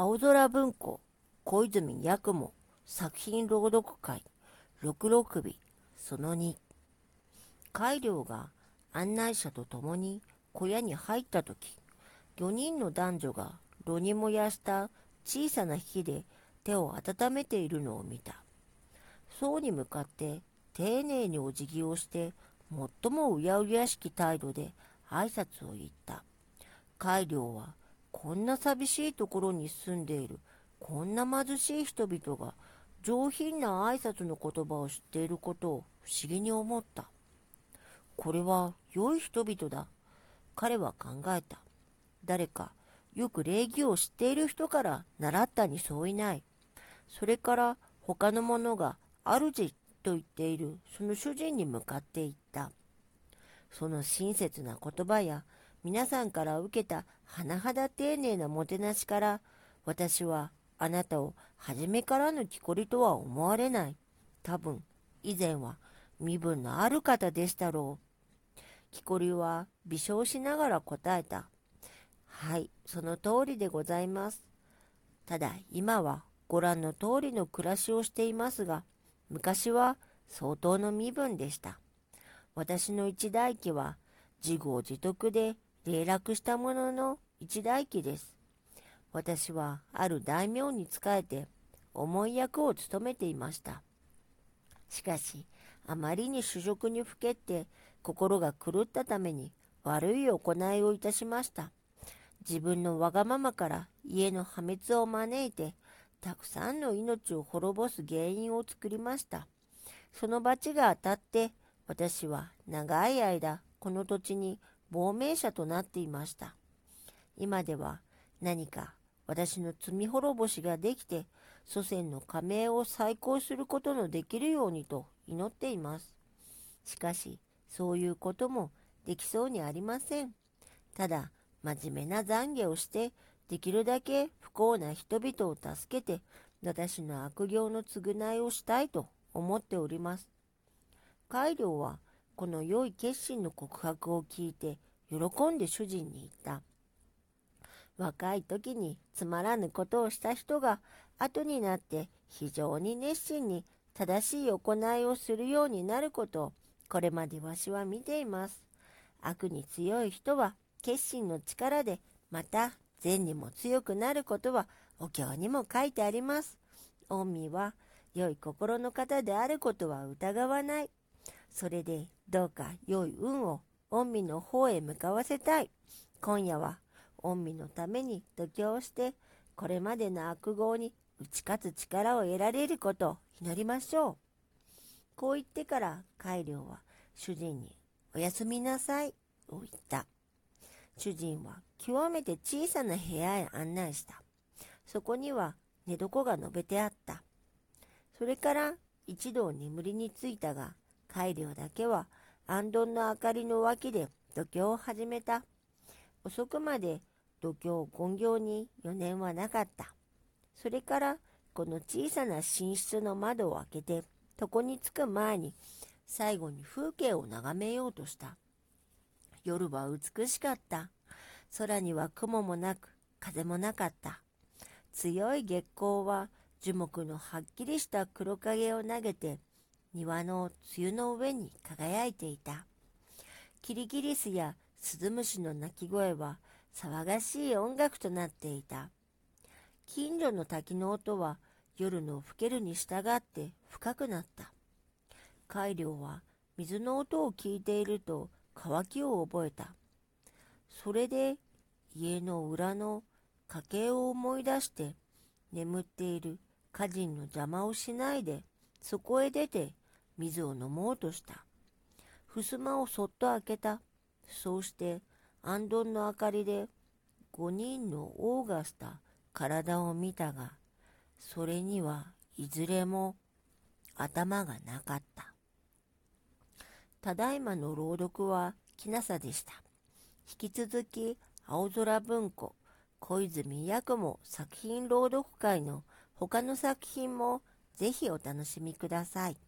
青空文庫小泉八雲作品朗読会六六日その2海良が案内者と共に小屋に入った時4人の男女が炉に燃やした小さな火で手を温めているのを見た。僧に向かって丁寧にお辞儀をして最もうやうやしき態度で挨拶を言った。海良はこんな寂しいところに住んでいるこんな貧しい人々が上品な挨拶の言葉を知っていることを不思議に思った。これは良い人々だ。彼は考えた。誰かよく礼儀を知っている人から習ったにそういない。それから他の者が主と言っているその主人に向かって言った。その親切な言葉や皆さんから受けた甚だ丁寧なもてなしから、私はあなたを初めからの木こりとは思われない。多分、以前は身分のある方でしたろう。木こりは微笑しながら答えた。はい、その通りでございます。ただ、今はご覧の通りの暮らしをしていますが、昔は相当の身分でした。私の一代記は自業自得で霊落したものの一代記です。私はある大名に仕えて重い役を務めていました。しかし、あまりに主食にふけって心が狂ったために悪い行いをいたしました。自分のわがままから家の破滅を招いて、たくさんの命を滅ぼす原因を作りました。その罰が当たって、私は長い間この土地に亡命者となっていました。今では何か私の罪滅ぼしができて、祖先の加盟を再興することのできるようにと祈っています。しかし、そういうこともできそうにありません。ただ、真面目な懺悔をして、できるだけ不幸な人々を助けて、私の悪行の償いをしたいと思っております。カイリョウはこの良い決心の告白を聞いて喜んで主人に言った。若い時につまらぬことをした人が後になって非常に熱心に正しい行いをするようになることをこれまでわしは見ています。悪に強い人は決心の力でまた善にも強くなることはお経にも書いてあります。御身は良い心の方であることは疑わない。それでどうか良い運を御身の方へ向かわせたい。今夜は御身のために度胸をして、これまでの悪号に打ち勝つ力を得られることを祈りましょう。こう言ってから海良は主人におやすみなさいを言った。主人は極めて小さな部屋へ案内した。そこには寝床が述べてあった。それから一度眠りについたが、海良だけは安頓の明かりの脇で度胸を始めた。遅くまで度胸権行に4年はなかった。それからこの小さな寝室の窓を開けて床に着く前に最後に風景を眺めようとした。夜は美しかった。空には雲もなく風もなかった。強い月光は樹木のはっきりした黒影を投げて庭の梅雨の上に輝いていた。キリギリスやスズムシの鳴き声は騒がしい音楽となっていた。近所の滝の音は夜の更けるに従って深くなった。カイリョウは水の音を聞いていると乾きを覚えた。それで家の裏の家計を思い出して眠っている家人の邪魔をしないでそこへ出て水を飲もうとした。襖をそっと開けた。そうして安頓の明かりで5人のオーガスタ体を見たが、それにはいずれも頭がなかった。ただいまの朗読はきなさでした。引き続き青空文庫小泉八雲作品朗読会の他の作品もぜひお楽しみください。